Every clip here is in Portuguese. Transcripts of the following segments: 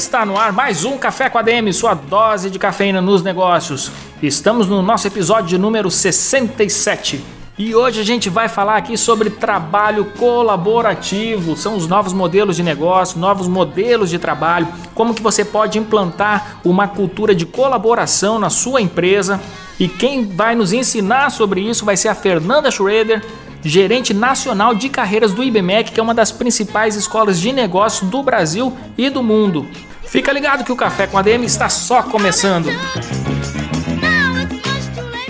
Está no ar mais um Café com a DM, sua dose de cafeína nos negócios. Estamos no nosso episódio número 67. E hoje a gente vai falar aqui sobre trabalho colaborativo. São os novos modelos de negócio, novos modelos de trabalho, como que você pode implantar uma cultura de colaboração na sua empresa. E quem vai nos ensinar sobre isso vai ser a Fernanda Schroeder, gerente nacional de carreiras do IBMEC, que é uma das principais escolas de negócio do Brasil e do mundo. Fica ligado que o Café com a DM está só começando.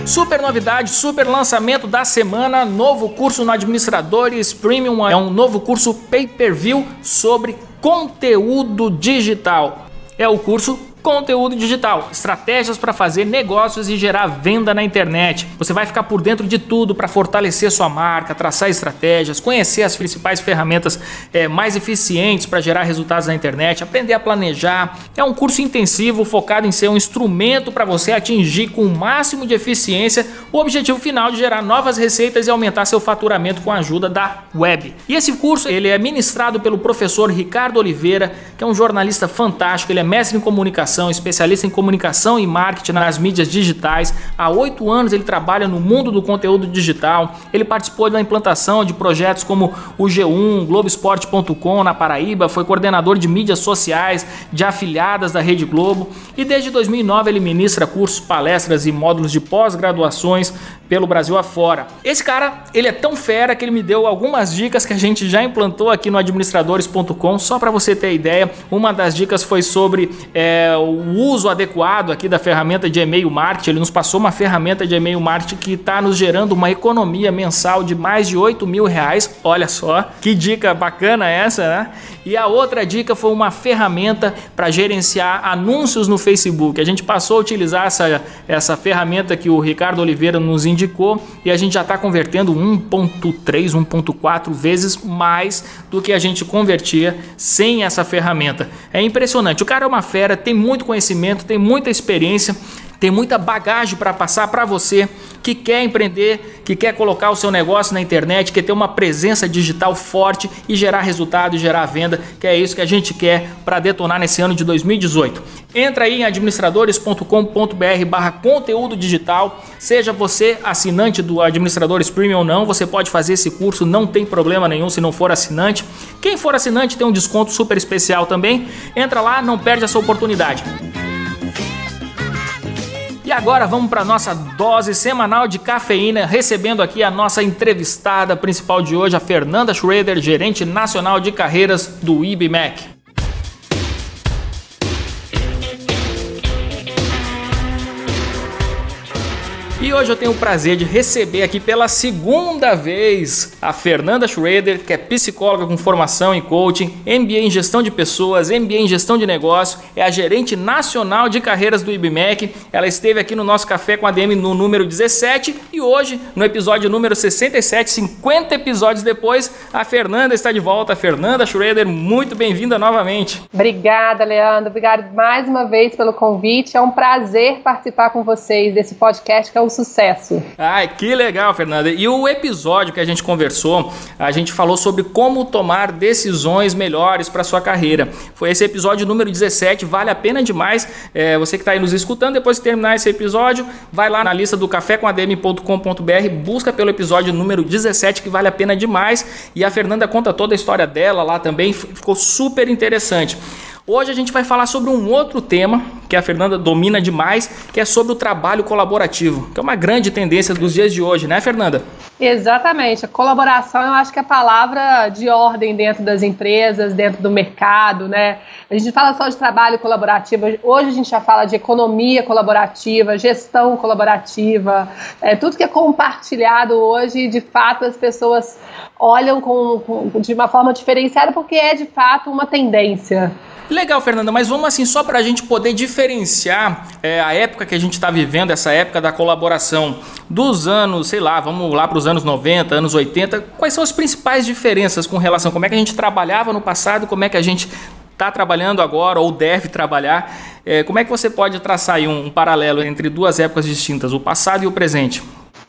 Super novidade, super lançamento da semana, novo curso no Administradores Premium, é um novo curso pay-per-view sobre conteúdo digital. É o curso Conteúdo digital, estratégias para fazer negócios e gerar venda na internet. Você vai ficar por dentro de tudo para fortalecer sua marca, traçar estratégias, conhecer as principais ferramentas é, mais eficientes para gerar resultados na internet, aprender a planejar. É um curso intensivo focado em ser um instrumento para você atingir com o máximo de eficiência o objetivo final de gerar novas receitas e aumentar seu faturamento com a ajuda da web. E esse curso ele é ministrado pelo professor Ricardo Oliveira, que é um jornalista fantástico. Ele é mestre em comunicação comunicação, especialista em comunicação e marketing nas mídias digitais. Há oito anos ele trabalha no mundo do conteúdo digital. Ele participou da implantação de projetos como o G1, Globoesporte.com na Paraíba, foi coordenador de mídias sociais de afiliadas da Rede Globo e desde 2009 ele ministra cursos, palestras e módulos de pós-graduações pelo Brasil afora. Esse cara, ele é tão fera que ele me deu algumas dicas que a gente já implantou aqui no administradores.com, só para você ter ideia. Uma das dicas foi sobre é, o uso adequado aqui da ferramenta de e-mail marketing. Ele nos passou uma ferramenta de e-mail marketing que está nos gerando uma economia mensal de mais de 8 mil reais. Olha só, que dica bacana essa, né? E a outra dica foi uma ferramenta para gerenciar anúncios no Facebook. A gente passou a utilizar essa, essa ferramenta que o Ricardo Oliveira nos indicou e a gente já está convertendo 1.3, 1.4 vezes mais do que a gente convertia sem essa ferramenta. É impressionante. O cara é uma fera, tem muito conhecimento, tem muita experiência tem muita bagagem para passar para você que quer empreender, que quer colocar o seu negócio na internet, quer ter uma presença digital forte e gerar resultado e gerar venda, que é isso que a gente quer para detonar nesse ano de 2018. Entra aí em administradores.com.br barra conteúdo digital, seja você assinante do Administradores Premium ou não, você pode fazer esse curso, não tem problema nenhum se não for assinante. Quem for assinante tem um desconto super especial também. Entra lá, não perde essa oportunidade. E agora vamos para nossa dose semanal de cafeína, recebendo aqui a nossa entrevistada principal de hoje, a Fernanda Schroeder, gerente nacional de carreiras do IBMEC. E hoje eu tenho o prazer de receber aqui pela segunda vez a Fernanda Schroeder, que é psicóloga com formação em coaching, MBA em gestão de pessoas, MBA em gestão de negócio, é a gerente nacional de carreiras do IBMEC. Ela esteve aqui no nosso café com a DM no número 17 e hoje, no episódio número 67, 50 episódios depois, a Fernanda está de volta. Fernanda Schroeder, muito bem-vinda novamente. Obrigada, Leandro. Obrigada mais uma vez pelo convite. É um prazer participar com vocês desse podcast que é o sucesso. Ai, que legal, Fernanda. E o episódio que a gente conversou, a gente falou sobre como tomar decisões melhores para sua carreira. Foi esse episódio número 17, vale a pena demais. É, você que está aí nos escutando, depois que terminar esse episódio, vai lá na lista do cafécomadm.com.br, busca pelo episódio número 17, que vale a pena demais. E a Fernanda conta toda a história dela lá também, ficou super interessante. Hoje a gente vai falar sobre um outro tema que a Fernanda domina demais, que é sobre o trabalho colaborativo, que é uma grande tendência dos dias de hoje, né, Fernanda? Exatamente. A colaboração, eu acho que é a palavra de ordem dentro das empresas, dentro do mercado, né? A gente fala só de trabalho colaborativo, hoje a gente já fala de economia colaborativa, gestão colaborativa, é, tudo que é compartilhado hoje, de fato, as pessoas olham com, com, de uma forma diferenciada porque é de fato uma tendência. Legal, Fernanda, mas vamos assim, só para a gente poder diferenciar é, a época que a gente está vivendo, essa época da colaboração, dos anos, sei lá, vamos lá para os anos 90, anos 80, quais são as principais diferenças com relação como é que a gente trabalhava no passado, como é que a gente está trabalhando agora ou deve trabalhar? É, como é que você pode traçar um, um paralelo entre duas épocas distintas, o passado e o presente?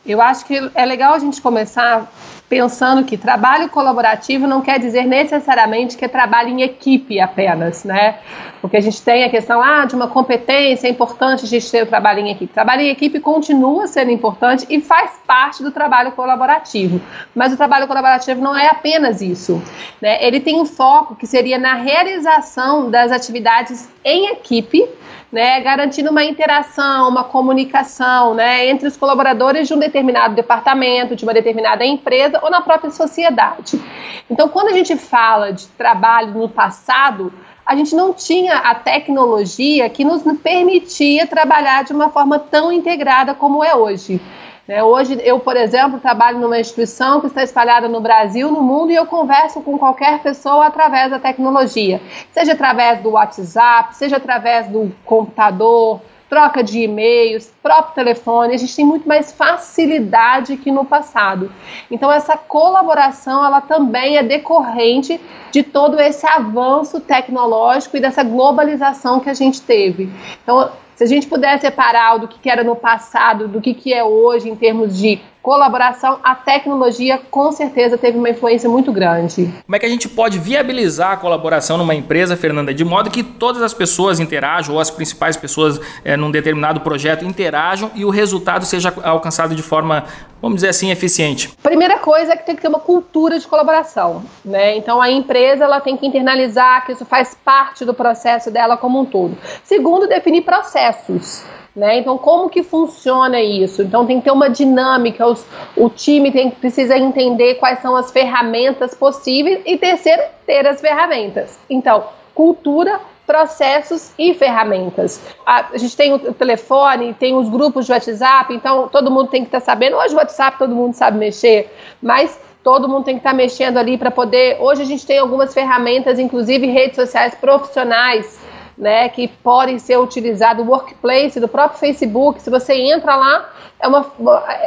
Eu acho que é legal a gente começar pensando que trabalho colaborativo não quer dizer necessariamente que é trabalho em equipe apenas, né? Porque a gente tem a questão ah, de uma competência, é importante a gente ter o trabalho em equipe. Trabalho em equipe continua sendo importante e faz parte do trabalho colaborativo. Mas o trabalho colaborativo não é apenas isso. Né? Ele tem um foco que seria na realização das atividades em equipe né, garantindo uma interação, uma comunicação né, entre os colaboradores de um determinado departamento, de uma determinada empresa ou na própria sociedade. Então, quando a gente fala de trabalho no passado, a gente não tinha a tecnologia que nos permitia trabalhar de uma forma tão integrada como é hoje. Né? Hoje, eu, por exemplo, trabalho numa instituição que está espalhada no Brasil, no mundo, e eu converso com qualquer pessoa através da tecnologia, seja através do WhatsApp, seja através do computador, troca de e-mails, próprio telefone, a gente tem muito mais facilidade que no passado. Então essa colaboração, ela também é decorrente de todo esse avanço tecnológico e dessa globalização que a gente teve. Então se a gente puder separar do que era no passado, do que, que é hoje em termos de colaboração, a tecnologia com certeza teve uma influência muito grande. Como é que a gente pode viabilizar a colaboração numa empresa, Fernanda, de modo que todas as pessoas interajam, ou as principais pessoas é, num determinado projeto interajam e o resultado seja alcançado de forma, vamos dizer assim, eficiente? Primeira coisa é que tem que ter uma cultura de colaboração, né? Então a empresa ela tem que internalizar que isso faz parte do processo dela como um todo. Segundo, definir processos. Né? Então, como que funciona isso? Então, tem que ter uma dinâmica, os, o time tem, precisa entender quais são as ferramentas possíveis e terceiro, ter as ferramentas. Então, cultura, processos e ferramentas. A, a, gente tem o telefone, tem os grupos de WhatsApp, então todo mundo tem que estar tá sabendo. Hoje o WhatsApp todo mundo sabe mexer, mas todo mundo tem que estar tá mexendo ali para poder. Hoje a gente tem algumas ferramentas, inclusive redes sociais profissionais né, que podem ser utilizados, o workplace do próprio Facebook, se você entra lá, é, uma,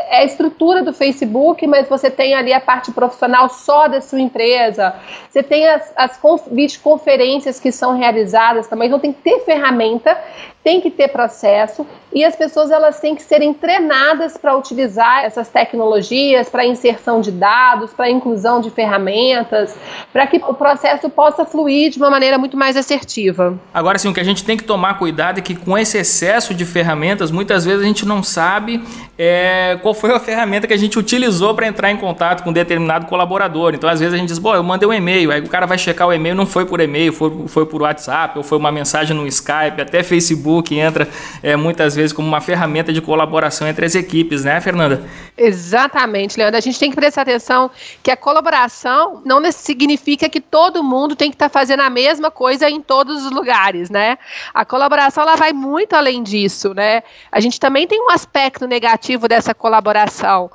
é a estrutura do Facebook, mas você tem ali a parte profissional só da sua empresa, você tem as, as videoconferências que são realizadas também, então tem que ter ferramenta tem que ter processo e as pessoas elas têm que serem treinadas para utilizar essas tecnologias, para inserção de dados, para inclusão de ferramentas, para que o processo possa fluir de uma maneira muito mais assertiva. Agora sim, o que a gente tem que tomar cuidado é que com esse excesso de ferramentas, muitas vezes a gente não sabe é, qual foi a ferramenta que a gente utilizou para entrar em contato com um determinado colaborador. Então, às vezes a gente diz, bom, eu mandei um e-mail, aí o cara vai checar o e-mail, não foi por e-mail, foi, foi por WhatsApp, ou foi uma mensagem no Skype, até Facebook que entra é, muitas vezes como uma ferramenta de colaboração entre as equipes, né, Fernanda? Exatamente, Leandro. A gente tem que prestar atenção que a colaboração não significa que todo mundo tem que estar tá fazendo a mesma coisa em todos os lugares, né? A colaboração ela vai muito além disso, né? A gente também tem um aspecto negativo dessa colaboração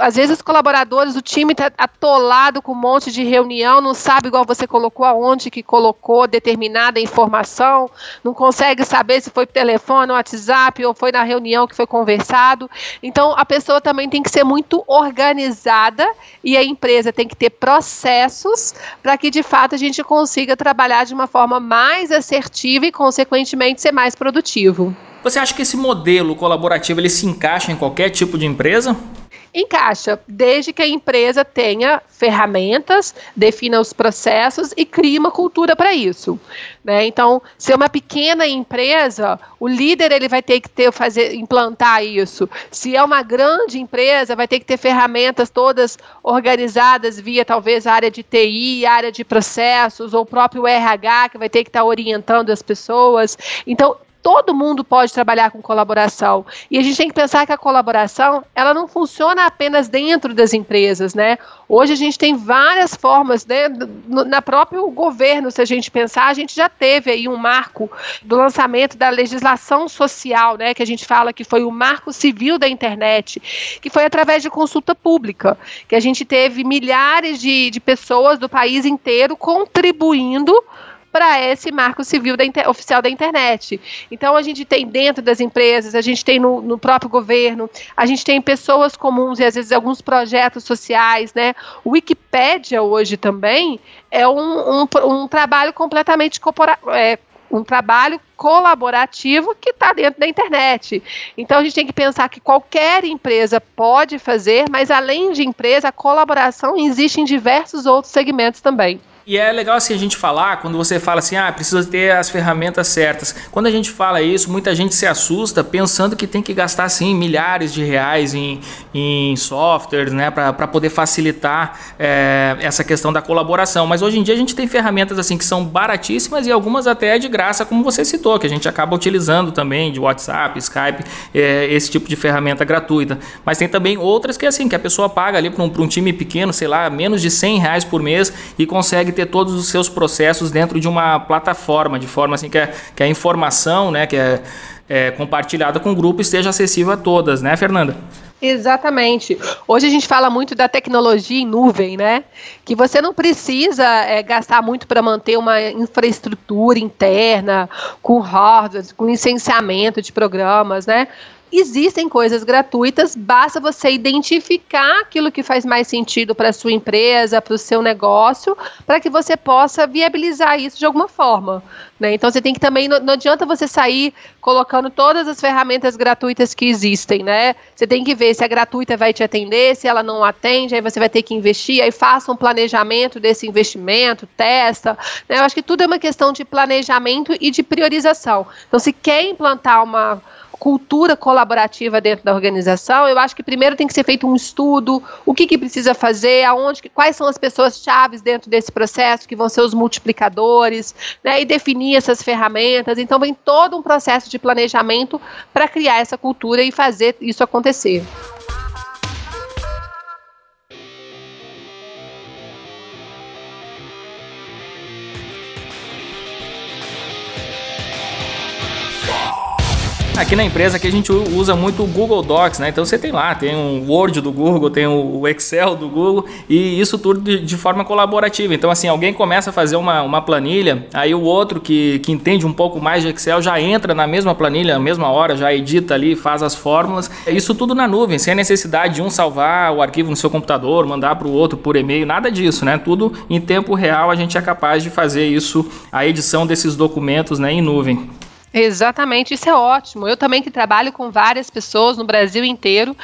às vezes os colaboradores, o time está atolado com um monte de reunião, não sabe igual você colocou aonde que colocou determinada informação, não consegue saber se foi por telefone, WhatsApp ou foi na reunião que foi conversado. Então a pessoa também tem que ser muito organizada e a empresa tem que ter processos para que de fato a gente consiga trabalhar de uma forma mais assertiva e consequentemente ser mais produtivo. Você acha que esse modelo colaborativo ele se encaixa em qualquer tipo de empresa? Encaixa, desde que a empresa tenha ferramentas, defina os processos e crie uma cultura para isso. Né? Então, se é uma pequena empresa, o líder ele vai ter que ter, fazer, implantar isso. Se é uma grande empresa, vai ter que ter ferramentas todas organizadas via talvez área de TI, área de processos, ou o próprio RH, que vai ter que estar orientando as pessoas. Então, todo mundo pode trabalhar com colaboração. E a gente tem que pensar que a colaboração, ela não funciona apenas dentro das empresas, né? Hoje a gente tem várias formas, né? Na próprio governo, se a gente pensar, a gente já teve aí um marco do lançamento da legislação social, né? Que a gente fala que foi o marco civil da internet, que foi através de consulta pública, que a gente teve milhares de, de pessoas do país inteiro contribuindo para esse marco civil da inter, oficial da internet. Então, a gente tem dentro das empresas, a gente tem no, no, próprio governo, a gente tem pessoas comuns e às vezes alguns projetos sociais, né? O Wikipédia hoje também é um, um, um trabalho completamente corporativo. É, um trabalho colaborativo que está dentro da internet. Então a gente tem que pensar que qualquer empresa pode fazer, mas além de empresa, a colaboração existe em diversos outros segmentos também. E é legal assim a gente falar, quando você fala assim, ah, precisa ter as ferramentas certas. Quando a gente fala isso, muita gente se assusta pensando que tem que gastar assim milhares de reais em, em softwares, né, para poder facilitar é, essa questão da colaboração. Mas hoje em dia a gente tem ferramentas assim que são baratíssimas e algumas até de graça, como você citou, que a gente acaba utilizando também de WhatsApp, Skype, é, esse tipo de ferramenta gratuita. Mas tem também outras que assim que a pessoa paga ali para um, um time pequeno, sei lá, menos de 100 reais por mês e consegue consegue ter todos os seus processos dentro de uma plataforma, de forma assim que a, que a informação né, que é, é compartilhada com o grupo esteja acessível a todas, né, Fernanda? Exatamente. Hoje a gente fala muito da tecnologia em nuvem, né? Que você não precisa é, gastar muito para manter uma infraestrutura interna, com hardware, com licenciamento de programas, né? Existem coisas gratuitas, basta você identificar aquilo que faz mais sentido para a sua empresa, para o seu negócio, para que você possa viabilizar isso de alguma forma. Né? Então você tem que também, não, não, adianta você sair colocando todas as ferramentas gratuitas que existem, né? Você tem que ver se a gratuita vai te atender, se ela não atende, aí você vai ter que investir, aí faça um planejamento desse investimento, testa. Né? Eu acho que tudo é uma questão de planejamento e de priorização. Então, se quer implantar uma cultura colaborativa dentro da organização, eu acho que primeiro tem que ser feito um estudo, o que, que precisa fazer, aonde, quais são as pessoas chaves dentro desse processo, que vão ser os multiplicadores, né, e definir essas ferramentas. Então vem todo um processo de planejamento para criar essa cultura e fazer isso acontecer. Aqui na empresa que a gente usa muito o Google Docs, né? Então você tem lá, tem o Word do Google, tem o Excel do Google e isso tudo de, forma colaborativa. Então assim, alguém começa a fazer uma, uma planilha, aí o outro que, que entende um pouco mais de Excel já entra na mesma planilha, na mesma hora, já edita ali, faz as fórmulas. Isso tudo na nuvem, sem a necessidade de um salvar o arquivo no seu computador, mandar para o outro por e-mail, nada disso, né? Tudo em tempo real a gente é capaz de fazer isso, a edição desses documentos né, em nuvem. Exatamente, isso é ótimo. Eu também que trabalho com várias pessoas no Brasil inteiro,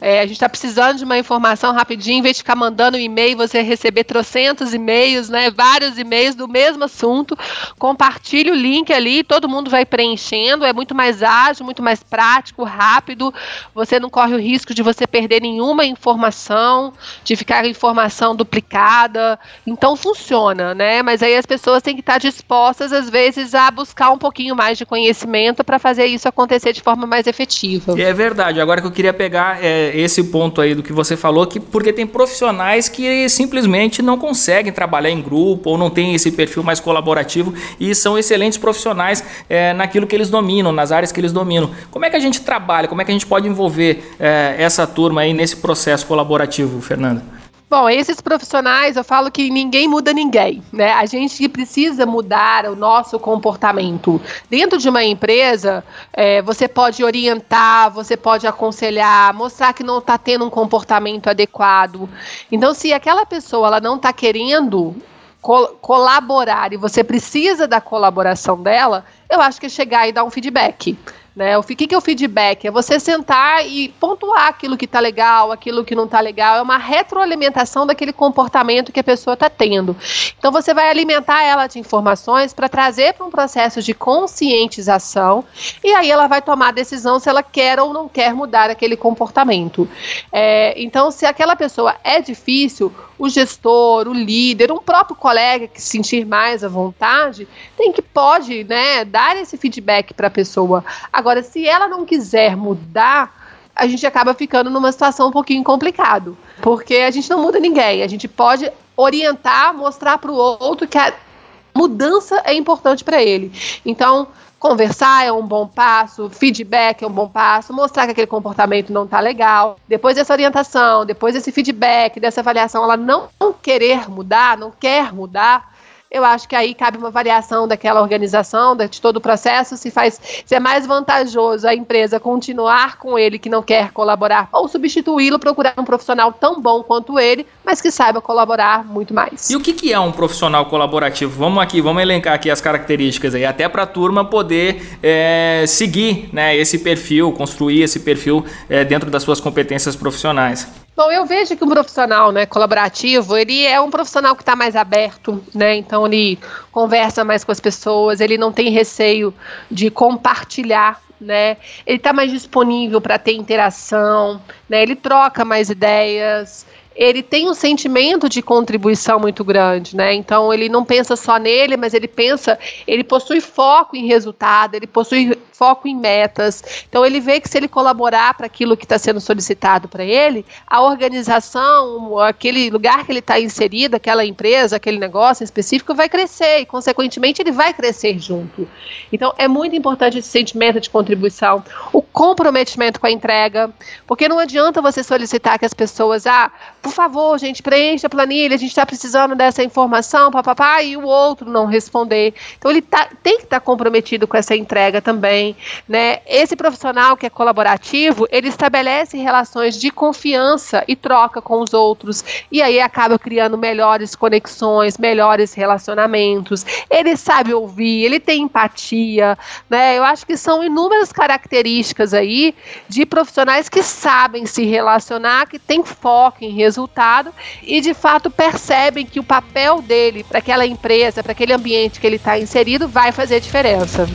é, a gente está precisando de uma informação rapidinho, em vez de ficar mandando um e-mail, você receber trocentos e-mails, né, vários e-mails do mesmo assunto, compartilhe o link ali, todo mundo vai preenchendo, é muito mais ágil, muito mais prático, rápido, você não corre o risco de você perder nenhuma informação, de ficar informação duplicada, então funciona, né, mas aí as pessoas têm que estar dispostas, às vezes, a buscar um pouquinho mais de conhecimento para fazer isso acontecer de forma mais efetiva. É verdade. Agora que eu queria pegar é, esse ponto aí do que você falou, que porque tem profissionais que simplesmente não conseguem trabalhar em grupo ou não tem esse perfil mais colaborativo e são excelentes profissionais é, naquilo que eles dominam, nas áreas que eles dominam. Como é que a gente trabalha? Como é que a gente pode envolver é, essa turma aí nesse processo colaborativo, Fernanda? Bom, esses profissionais, eu falo que ninguém muda ninguém, né? A gente precisa mudar o nosso comportamento. Dentro de uma empresa, é, você pode orientar, você pode aconselhar, mostrar que não está tendo um comportamento adequado. Então, se aquela pessoa ela não está querendo col colaborar e você precisa da colaboração dela, eu acho que é chegar e dar um feedback Né? O que, que é o feedback? É você sentar e pontuar aquilo que está legal, aquilo que não está legal. É uma retroalimentação daquele comportamento que a pessoa está tendo. Então você vai alimentar ela de informações para trazer para um processo de conscientização e aí ela vai tomar a decisão se ela quer ou não quer mudar aquele comportamento. É, então, se aquela pessoa é difícil, o gestor, o líder, um próprio colega que se sentir mais à vontade, tem que pode, né, dar esse feedback para a pessoa. Se ela não quiser mudar, a gente acaba ficando numa situação um pouquinho complicado, porque a gente não muda ninguém. A gente pode orientar, mostrar para o outro que a mudança é importante para ele. Então, conversar é um bom passo, feedback é um bom passo, mostrar que aquele comportamento não está legal. Depois dessa orientação, depois desse feedback, dessa avaliação, ela não querer mudar, não quer mudar, eu acho que aí cabe uma variação daquela organização, de todo o processo, se faz se é mais vantajoso a empresa continuar com ele que não quer colaborar ou substituí-lo, procurar um profissional tão bom quanto ele, mas que saiba colaborar muito mais. E o que, que é um profissional colaborativo? Vamos aqui, vamos elencar aqui as características aí, até para a turma poder é, seguir né, esse perfil, construir esse perfil é, dentro das suas competências profissionais. Bom, eu vejo que um profissional né, colaborativo, ele é um profissional que está mais aberto, né? Então ele conversa mais com as pessoas, ele não tem receio de compartilhar né? Ele está mais disponível para ter interação, né? Ele troca mais ideias, ele tem um sentimento de contribuição muito grande, né? Então ele não pensa só nele, mas ele pensa, ele possui foco em resultado, ele possui foco em metas. Então ele vê que se ele colaborar para aquilo que está sendo solicitado para ele, a organização, aquele lugar que ele está inserido, aquela empresa, aquele negócio específico vai crescer e consequentemente ele vai crescer junto. Então é muito importante esse sentimento de contribuição, o comprometimento com a entrega, porque não adianta você solicitar que as pessoas, ah, por favor, gente, preencha a planilha, a gente está precisando dessa informação, papapá, e o outro não responder. Então ele tá, tem que estar tá comprometido com essa entrega também, né? Esse profissional que é colaborativo, ele estabelece relações de confiança e troca com os outros, e aí acaba criando melhores conexões, melhores relacionamentos. Ele sabe ouvir, ele tem empatia, né? Eu acho que são inúmeras características aí de profissionais que sabem se relacionar, que têm foco em resultado e de fato percebem que o papel dele para aquela empresa, para aquele ambiente que ele está inserido, vai fazer diferença.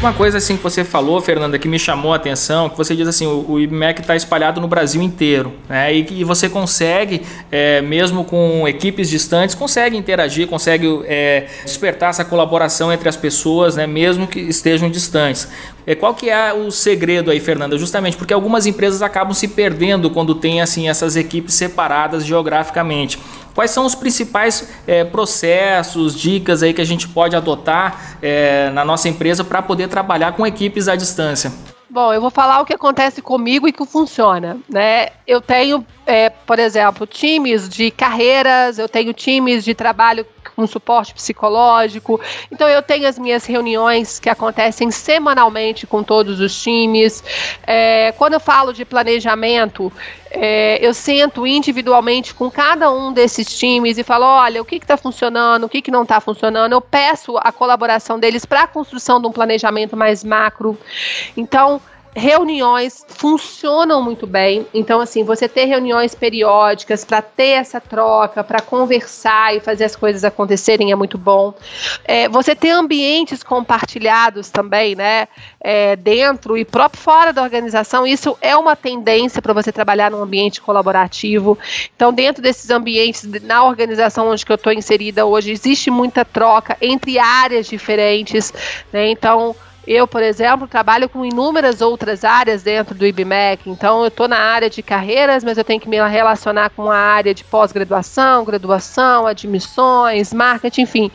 Uma coisa assim que você falou, Fernanda, que me chamou a atenção, que você diz assim, o, o IBMEC está espalhado no Brasil inteiro, né? E, e você consegue, é, mesmo com equipes distantes, consegue interagir, consegue é, despertar essa colaboração entre as pessoas, né? Mesmo que estejam distantes. É, qual que é o segredo aí, Fernanda? Justamente porque algumas empresas acabam se perdendo quando tem assim essas equipes separadas geograficamente. Quais são os principais é, processos, dicas aí que a gente pode adotar é, na nossa empresa para poder trabalhar com equipes à distância? Bom, eu vou falar o que acontece comigo e que funciona, né? Eu tenho, é, por exemplo, times de carreiras, eu tenho times de trabalho com suporte psicológico. Então eu tenho as minhas reuniões que acontecem semanalmente com todos os times. É, quando eu falo de planejamento, é, eu sento individualmente com cada um desses times e falo: olha, o que está funcionando, o que, que não está funcionando. Eu peço a colaboração deles para a construção de um planejamento mais macro. Então, reuniões funcionam muito bem. Então, assim, você ter reuniões periódicas para ter essa troca, para conversar e fazer as coisas acontecerem é muito bom. É, você ter ambientes compartilhados também, né? É, dentro e próprio fora da organização, isso é uma tendência para você trabalhar num ambiente colaborativo. Então, dentro desses ambientes, na organização onde eu estou inserida hoje, existe muita troca entre áreas diferentes, né? Então, eu, por exemplo, trabalho com inúmeras outras áreas dentro do IBMEC, então eu estou na área de carreiras, mas eu tenho que me relacionar com a área de pós-graduação, graduação, admissões, marketing, enfim,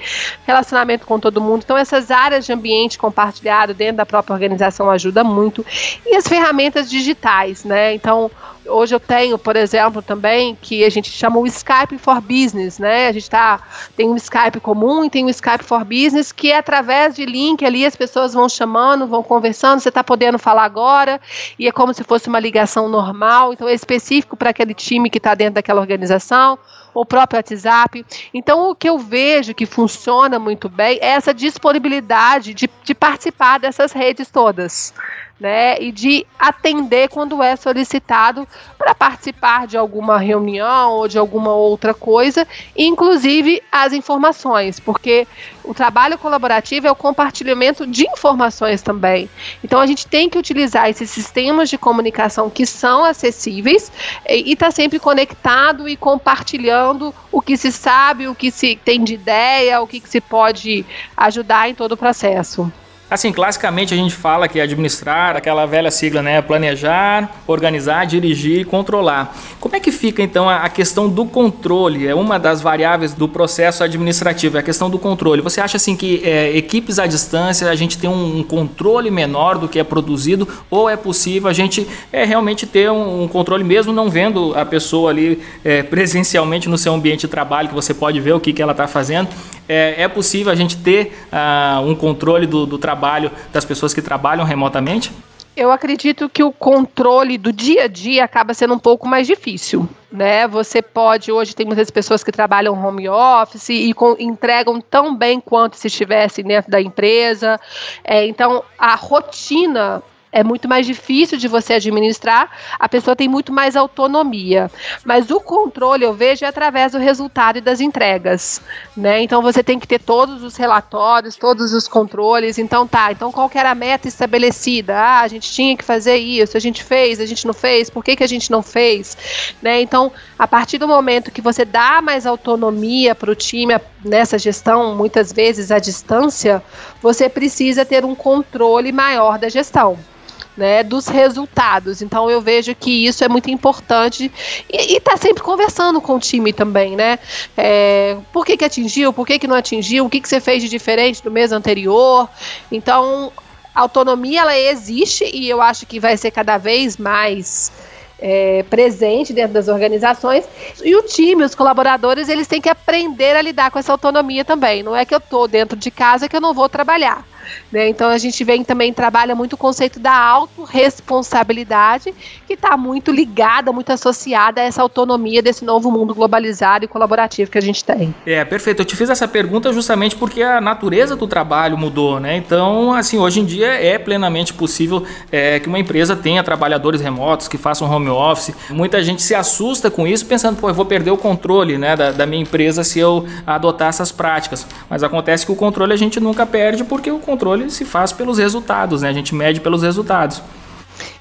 relacionamento com todo mundo. Então, essas áreas de ambiente compartilhado dentro da própria organização ajuda muito. E as ferramentas digitais, né? Então, hoje eu tenho, por exemplo, também que a gente chama o Skype for Business, né? A gente tá tem um Skype comum e tem um Skype for Business que é através de link ali as pessoas vão chamando, vão conversando, você está podendo falar agora e é como se fosse uma ligação normal, então é específico para aquele time que está dentro daquela organização o próprio WhatsApp. Então, o que eu vejo que funciona muito bem é essa disponibilidade de, de participar dessas redes todas né, e de atender quando é solicitado para participar de alguma reunião ou de alguma outra coisa, inclusive as informações, porque o trabalho colaborativo é o compartilhamento de informações também. Então a gente tem que utilizar esses sistemas de comunicação que são acessíveis e estar tá sempre conectado e compartilhando o que se sabe, o que se tem de ideia, o que, que se pode ajudar em todo o processo. Assim, classicamente a gente fala que administrar, aquela velha sigla, né? Planejar, organizar, dirigir e controlar. Como é que fica então a questão do controle? É uma das variáveis do processo administrativo, é a questão do controle. Você acha assim que é, equipes à distância a gente tem um, controle menor do que é produzido ou é possível a gente é, realmente ter um, um controle mesmo não vendo a pessoa ali é, presencialmente no seu ambiente de trabalho, que você pode ver o que, que ela está fazendo? É, é, possível a gente ter uh, um controle do, do trabalho das pessoas que trabalham remotamente? Eu acredito que o controle do dia a dia acaba sendo um pouco mais difícil, né? Você pode, hoje tem muitas pessoas que trabalham home office e com, entregam tão bem quanto se estivessem dentro da empresa. É, então, a rotina é muito mais difícil de você administrar, a pessoa tem muito mais autonomia. Mas o controle eu vejo é através do resultado e das entregas, né? Então você tem que ter todos os relatórios, todos os controles. Então tá, então qual era a meta estabelecida? Ah, a gente tinha que fazer isso, a gente fez, a gente não fez, por que, que a gente não fez? Né? Então, a partir do momento que você dá mais autonomia para o time nessa gestão, muitas vezes à distância, você precisa ter um controle maior da gestão né, dos resultados. Então eu vejo que isso é muito importante e está sempre conversando com o time também, né? É, por que, que atingiu, por que, que não atingiu, o que, que você fez de diferente do mês anterior. Então, a autonomia ela existe e eu acho que vai ser cada vez mais é, presente dentro das organizações. E o time, os colaboradores, eles têm que aprender a lidar com essa autonomia também. Não é que eu estou dentro de casa que eu não vou trabalhar. Né? Então a gente vem também trabalha muito o conceito da autorresponsabilidade, que está muito ligada, muito associada a essa autonomia desse novo mundo globalizado e colaborativo que a gente tem. É, perfeito. Eu te fiz essa pergunta justamente porque a natureza do trabalho mudou, né? Então, assim, hoje em dia é plenamente possível é, que uma empresa tenha trabalhadores remotos que façam home office. Muita gente se assusta com isso, pensando, pô, eu vou perder o controle né, da, da minha empresa se eu adotar essas práticas. Mas acontece que o controle a gente nunca perde porque o controle se faz pelos resultados, né? A gente mede pelos resultados.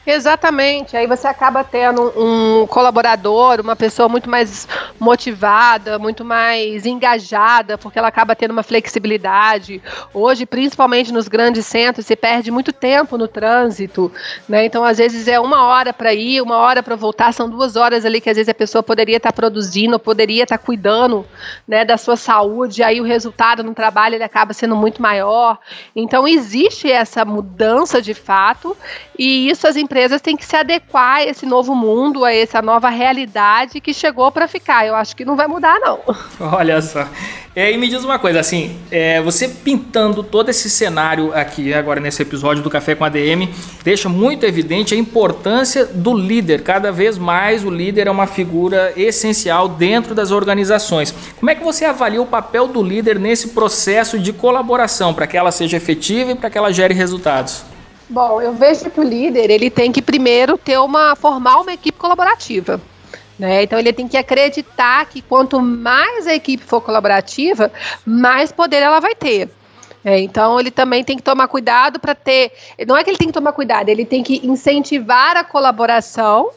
Exatamente. Aí você acaba tendo um colaborador, uma pessoa muito mais motivada, muito mais engajada, porque ela acaba tendo uma flexibilidade. Hoje, principalmente nos grandes centros, se perde muito tempo no trânsito, né? Então, às vezes é uma hora para ir, uma hora para voltar, são duas horas ali que às vezes a pessoa poderia estar tá produzindo, poderia estar tá cuidando, né, da sua saúde. Aí o resultado no trabalho ele acaba sendo muito maior. Então, existe essa mudança de fato e isso as empresas empresas têm que se adequar a esse novo mundo, a essa nova realidade que chegou para ficar. Eu acho que não vai mudar, não. Olha só. É, e me diz uma coisa, assim, é, você pintando todo esse cenário aqui, agora nesse episódio do Café com ADM, deixa muito evidente a importância do líder. Cada vez mais o líder é uma figura essencial dentro das organizações. Como é que você avalia o papel do líder nesse processo de colaboração para que ela seja efetiva e para que ela gere resultados? Bom, eu vejo que o líder ele tem que primeiro ter uma formar uma equipe colaborativa. Né? Então ele tem que acreditar que quanto mais a equipe for colaborativa, mais poder ela vai ter. É, então ele também tem que tomar cuidado para ter. Não é que ele tem que tomar cuidado, ele tem que incentivar a colaboração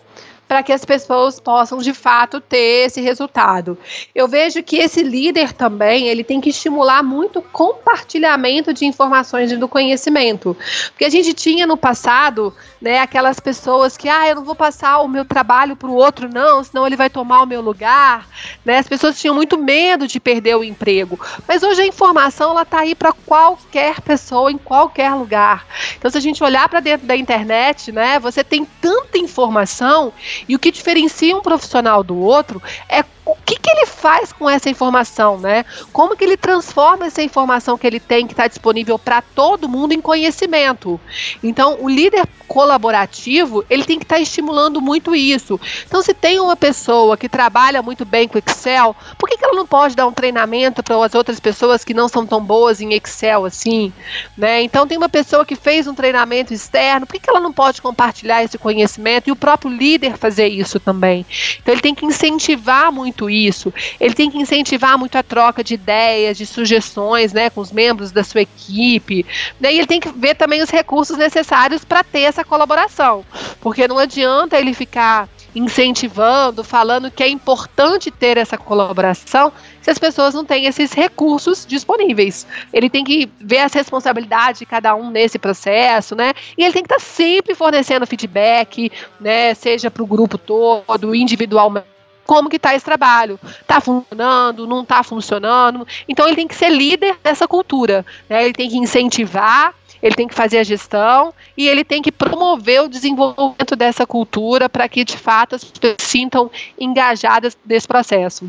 para que as pessoas possam de fato ter esse resultado. Eu vejo que esse líder também ele tem que estimular muito o compartilhamento de informações e do conhecimento, porque a gente tinha no passado, né, aquelas pessoas que ah eu não vou passar o meu trabalho para o outro não, senão ele vai tomar o meu lugar, né? As pessoas tinham muito medo de perder o emprego, mas hoje a informação ela está aí para qualquer pessoa em qualquer lugar. Então se a gente olhar para dentro da internet, né, você tem tanta informação E o que diferencia um profissional do outro é o que, que ele faz com essa informação, né? Como que ele transforma essa informação que ele tem, que está disponível para todo mundo, em conhecimento. Então, o líder colaborativo, ele tem que estar tá estimulando muito isso. Então, se tem uma pessoa que trabalha muito bem com Excel, por que, que ela não pode dar um treinamento para as outras pessoas que não são tão boas em Excel assim? Né? Então, tem uma pessoa que fez um treinamento externo, por que, que ela não pode compartilhar esse conhecimento e o próprio líder fazer isso também? Então, ele tem que incentivar muito muito isso. Ele tem que incentivar muito a troca de ideias, de sugestões, né, com os membros da sua equipe. Né, e ele tem que ver também os recursos necessários para ter essa colaboração, porque não adianta ele ficar incentivando, falando que é importante ter essa colaboração se as pessoas não têm esses recursos disponíveis. Ele tem que ver as responsabilidades de cada um nesse processo, né? E ele tem que estar tá sempre fornecendo feedback, né? Seja para o grupo todo, individualmente como que está esse trabalho. Está funcionando, não está funcionando. Então ele tem que ser líder dessa cultura. Né? Ele tem que incentivar, ele tem que fazer a gestão e ele tem que promover o desenvolvimento dessa cultura para que de fato as pessoas se sintam engajadas nesse processo.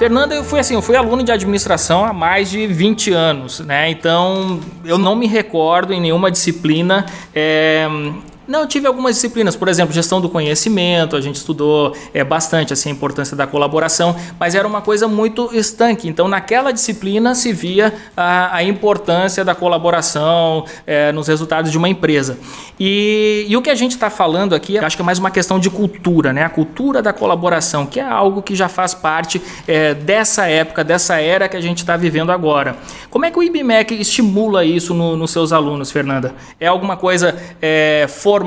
Fernanda, eu fui assim, eu fui aluno de administração há mais de 20 anos, né? Então eu não me recordo em nenhuma disciplina é, não, tive algumas disciplinas, por exemplo, gestão do conhecimento, a gente estudou é, bastante assim, a importância da colaboração, mas era uma coisa muito estanque. Então, naquela disciplina se via a, a importância da colaboração é, nos resultados de uma empresa. E, e o que a gente está falando aqui, acho que é mais uma questão de cultura, né? A cultura da colaboração, que é algo que já faz parte é, dessa época, dessa era que a gente está vivendo agora. Como é que o IBMEC estimula isso no, nos seus alunos, Fernanda? É alguma coisa é, formal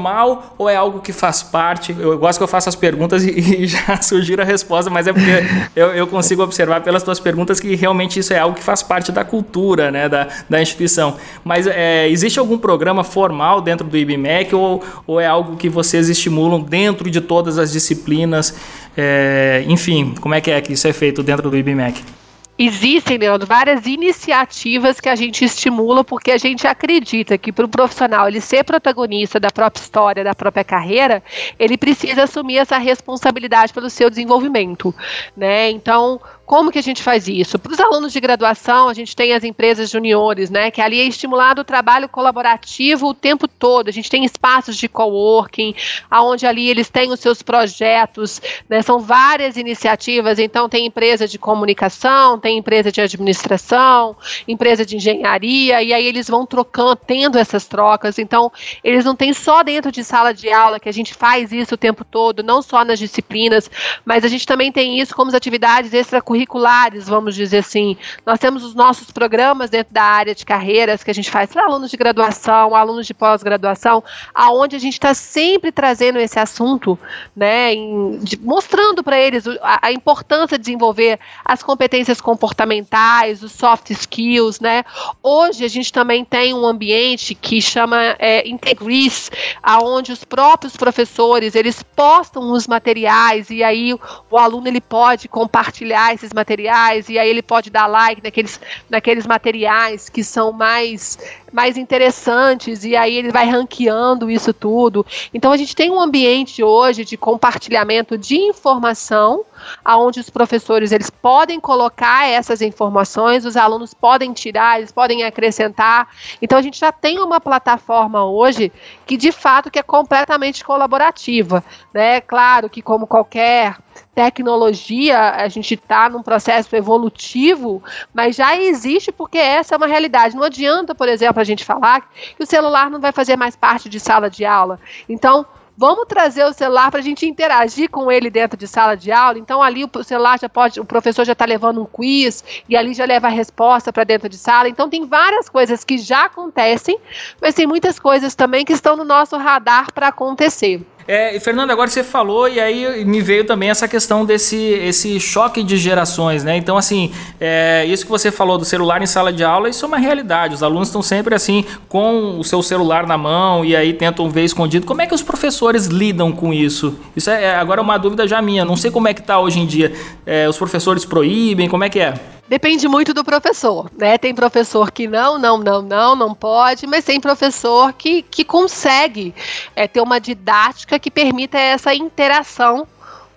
ou é algo que faz parte? Eu gosto que eu faço as perguntas e, e já surgir a resposta, mas é porque eu, eu, consigo observar pelas tuas perguntas que realmente isso é algo que faz parte da cultura né, da, da instituição. Mas é, existe algum programa formal dentro do IBMEC ou, ou é algo que vocês estimulam dentro de todas as disciplinas? É, enfim, como é que é que isso é feito dentro do IBMEC? Existem, Leandro, várias iniciativas que a gente estimula porque a gente acredita que para o profissional ele ser protagonista da própria história, da própria carreira, ele precisa assumir essa responsabilidade pelo seu desenvolvimento, né? Então, como que a gente faz isso? Para os alunos de graduação, a gente tem as empresas juniores, né? Que ali é estimulado o trabalho colaborativo o tempo todo. A gente tem espaços de coworking, aonde ali eles têm os seus projetos, né? São várias iniciativas. Então tem empresa de comunicação, tem empresa de administração, empresa de engenharia, e aí eles vão trocando, tendo essas trocas. Então eles não têm só dentro de sala de aula que a gente faz isso o tempo todo, não só nas disciplinas, mas a gente também tem isso como as atividades extracurriculares curriculares, vamos dizer assim. Nós temos os nossos programas dentro da área de carreiras que a gente faz para alunos de graduação, alunos de pós-graduação, aonde a gente está sempre trazendo esse assunto, né, em, de, mostrando para eles a, a, importância de desenvolver as competências comportamentais, os soft skills, né. Hoje a gente também tem um ambiente que chama é, Integris, aonde os próprios professores eles postam os materiais e aí o, o aluno ele pode compartilhar esses materiais e aí ele pode dar like naqueles, naqueles materiais que são mais mais interessantes e aí ele vai ranqueando isso tudo. Então a gente tem um ambiente hoje de compartilhamento de informação, aonde os professores eles podem colocar essas informações, os alunos podem tirar, eles podem acrescentar. Então a gente já tem uma plataforma hoje que de fato que é completamente colaborativa, né? Claro que como qualquer tecnologia, a gente está num processo evolutivo, mas já existe porque essa é uma realidade. Não adianta, por exemplo, a gente falar que o celular não vai fazer mais parte de sala de aula. Então, Vamos trazer o celular para a gente interagir com ele dentro de sala de aula. Então ali o celular já pode, o professor já está levando um quiz e ali já leva a resposta para dentro de sala. Então tem várias coisas que já acontecem, mas tem muitas coisas também que estão no nosso radar para acontecer. É, Fernando, agora você falou e aí me veio também essa questão desse esse choque de gerações, né? Então, assim, é, isso que você falou do celular em sala de aula, isso é uma realidade. Os alunos estão sempre assim com o seu celular na mão e aí tentam ver escondido. Como é que os professores lidam com isso? Isso é, é agora é uma dúvida já minha. Não sei como é que está hoje em dia. É, os professores proíbem? Como é que é? Depende muito do professor, né? Tem professor que não, não, não, não, não pode, mas tem professor que, que consegue é, ter uma didática que permita essa interação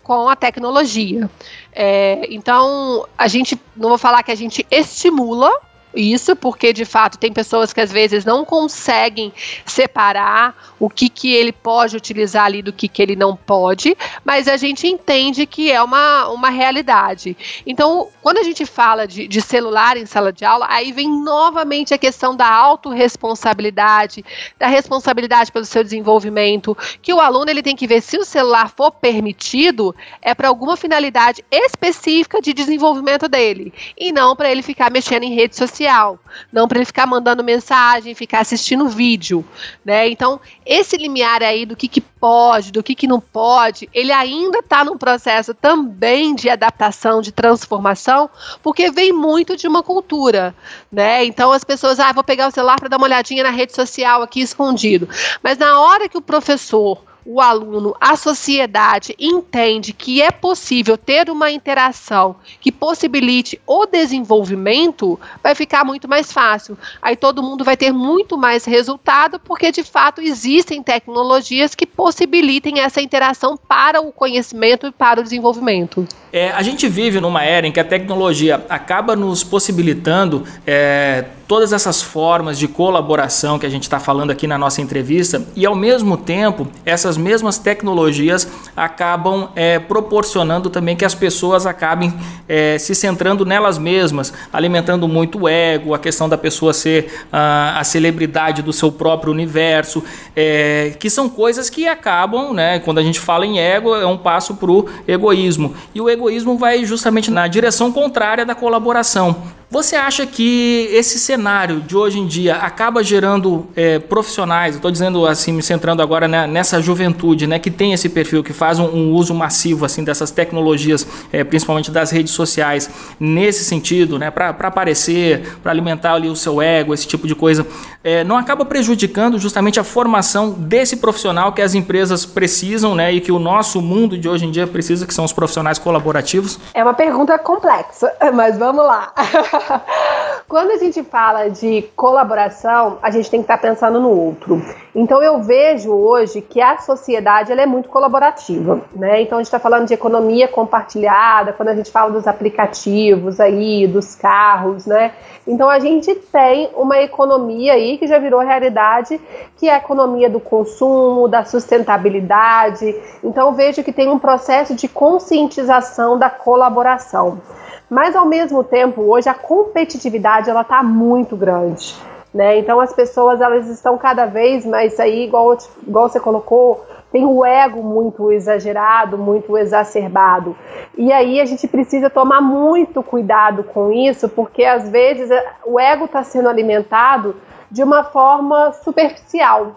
com a tecnologia. É, então, a gente, não vou falar que a gente estimula, isso, porque de fato tem pessoas que às vezes não conseguem separar o que, que ele pode utilizar ali do que, que ele não pode, mas a gente entende que é uma, uma realidade. Então, quando a gente fala de, de celular em sala de aula, aí vem novamente a questão da autorresponsabilidade, da responsabilidade pelo seu desenvolvimento, que o aluno ele tem que ver se o celular for permitido, é para alguma finalidade específica de desenvolvimento dele, e não para ele ficar mexendo em rede social social, não para ele ficar mandando mensagem, ficar assistindo vídeo, né? Então, esse limiar aí do que, que pode, do que, que não pode, ele ainda está num processo também de adaptação, de transformação, porque vem muito de uma cultura, né? Então as pessoas, ah, vou pegar o celular para dar uma olhadinha na rede social aqui escondido. Mas na hora que o professor o aluno, a sociedade entende que é possível ter uma interação que possibilite o desenvolvimento, vai ficar muito mais fácil. Aí todo mundo vai ter muito mais resultado, porque de fato existem tecnologias que possibilitem essa interação para o conhecimento e para o desenvolvimento. É, a gente vive numa era em que a tecnologia acaba nos possibilitando é, todas essas formas de colaboração que a gente está falando aqui na nossa entrevista, e ao mesmo tempo, essas mesmas tecnologias acabam é, proporcionando também que as pessoas acabem é, se centrando nelas mesmas, alimentando muito o ego, a questão da pessoa ser a, a celebridade do seu próprio universo, é, que são coisas que acabam, né, quando a gente fala em ego, é um passo para o egoísmo. E o egoísmo vai justamente na direção contrária da colaboração. Você acha que esse cenário de hoje em dia acaba gerando é, profissionais, estou dizendo assim, me centrando agora né, nessa juventude, né, que tem esse perfil, que faz um, um uso massivo assim dessas tecnologias, é, principalmente das redes sociais, nesse sentido, né, para aparecer, para alimentar ali o seu ego, esse tipo de coisa, é, não acaba prejudicando justamente a formação desse profissional que as empresas precisam, né, e que o nosso mundo de hoje em dia precisa, que são os profissionais colaborativos? É uma pergunta complexa, mas vamos lá. Quando a gente fala de colaboração, a gente tem que estar pensando no outro. Então eu vejo hoje que a sociedade ela é muito colaborativa, né? Então a gente está falando de economia compartilhada, quando a gente fala dos aplicativos aí, dos carros, né? Então a gente tem uma economia aí que já virou realidade, que é a economia do consumo, da sustentabilidade. Então vejo que tem um processo de conscientização da colaboração. Mas ao mesmo tempo, hoje a competitividade ela está muito grande. Né? Então as pessoas elas estão cada vez mais aí, igual, igual você colocou, tem o ego muito exagerado, muito exacerbado. E aí a gente precisa tomar muito cuidado com isso, porque às vezes o ego está sendo alimentado de uma forma superficial,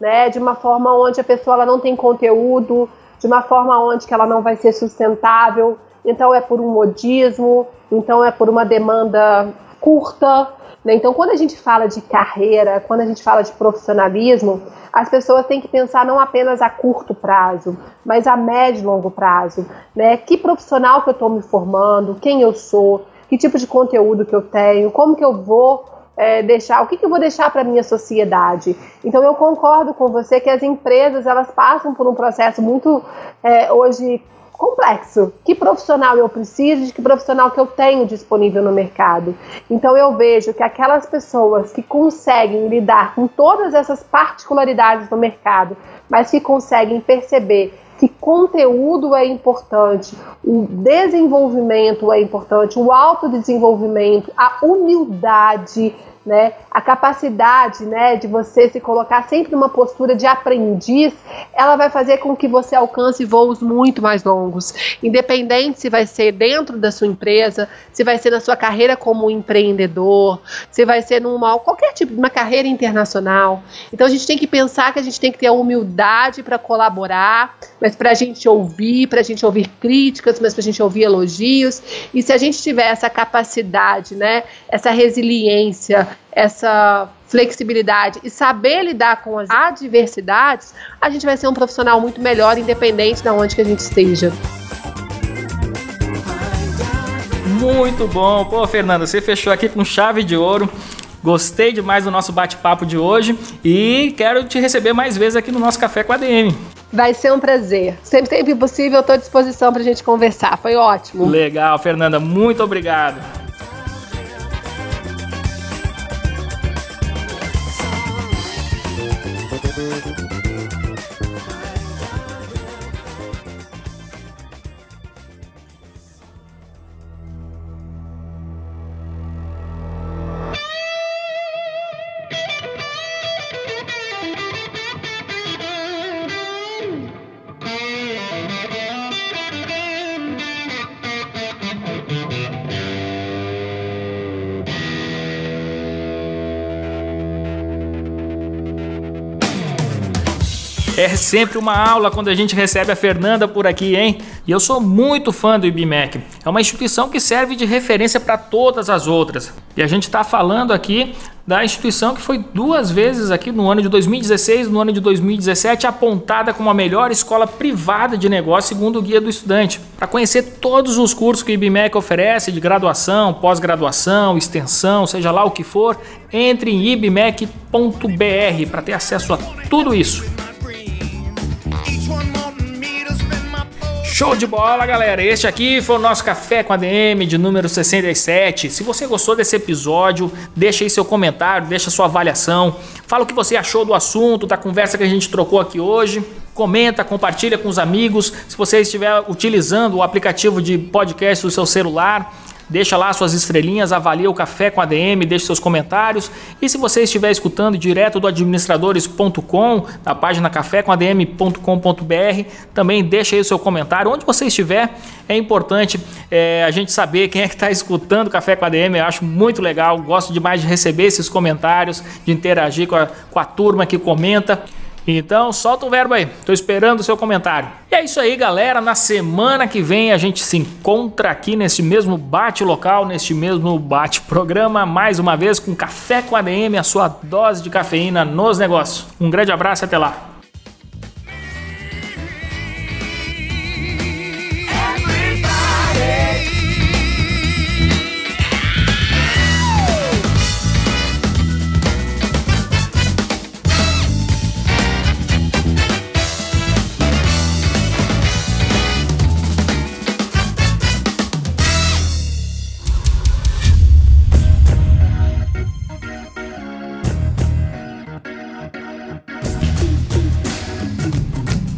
né? De uma forma onde a pessoa ela não tem conteúdo, de uma forma onde que ela não vai ser sustentável então é por um modismo, então é por uma demanda curta. Né? Então, quando a gente fala de carreira, quando a gente fala de profissionalismo, as pessoas têm que pensar não apenas a curto prazo, mas a médio e longo prazo. Né? Que profissional que eu estou me formando, quem eu sou, que tipo de conteúdo que eu tenho, como que eu vou é, deixar, o que, que eu vou deixar para a minha sociedade. Então eu concordo com você que as empresas elas passam por um processo muito é, hoje complexo. Que profissional eu preciso, de que profissional que eu tenho disponível no mercado. Então eu vejo que aquelas pessoas que conseguem lidar com todas essas particularidades do mercado, mas que conseguem perceber que conteúdo é importante, o desenvolvimento é importante, o autodesenvolvimento, a humildade, né? A capacidade, né, de você se colocar sempre numa postura de aprendiz, ela vai fazer com que você alcance voos muito mais longos, independente se vai ser dentro da sua empresa, se vai ser na sua carreira como empreendedor, se vai ser numa qualquer tipo de uma carreira internacional. Então a gente tem que pensar que a gente tem que ter a humildade para colaborar, mas para a gente ouvir, para a gente ouvir críticas, mas para a gente ouvir elogios. E se a gente tiver essa capacidade, né, essa resiliência essa flexibilidade e saber lidar com as adversidades, a gente vai ser um profissional muito melhor, independente de onde que a gente esteja. Muito bom. Pô, Fernanda, você fechou aqui com chave de ouro. Gostei demais do nosso bate-papo de hoje e quero te receber mais vezes aqui no nosso Café com a DM. Vai ser um prazer. Sempre, sempre possível, estou à disposição para a gente conversar. Foi ótimo. Legal, Fernanda. Muito obrigado. É sempre uma aula quando a gente recebe a Fernanda por aqui, hein? E eu sou muito fã do IBMEC. É uma instituição que serve de referência para todas as outras. E a gente está falando aqui da instituição que foi duas vezes aqui no ano de 2016 e no ano de 2017 apontada como a melhor escola privada de negócio segundo o Guia do Estudante. Para conhecer todos os cursos que o IBMEC oferece de graduação, pós-graduação, extensão, seja lá o que for, entre em ibmec.br para ter acesso a tudo isso. Show de bola, galera! Este aqui foi o nosso Café com a DM de número 67. Se você gostou desse episódio, deixa aí seu comentário, deixa sua avaliação, fala o que você achou do assunto, da conversa que a gente trocou aqui hoje. Comenta, compartilha com os amigos. Se você estiver utilizando o aplicativo de podcast do seu celular, Deixa lá suas estrelinhas, avalia o Café com a DM, deixe seus comentários. E se você estiver escutando direto do administradores.com, da página cafécomadm.com.br, também deixa aí o seu comentário. Onde você estiver, é importante é, a gente saber quem é que está escutando Café com a DM. Eu acho muito legal, gosto demais de receber esses comentários, de interagir com a, com a turma que comenta. Então, solta o verbo aí. Tô esperando o seu comentário. E é isso aí, galera. Na semana que vem a gente se encontra aqui neste mesmo bate local, neste mesmo bate programa, mais uma vez com Café com ADM, a sua dose de cafeína nos negócios. Um grande abraço e até lá.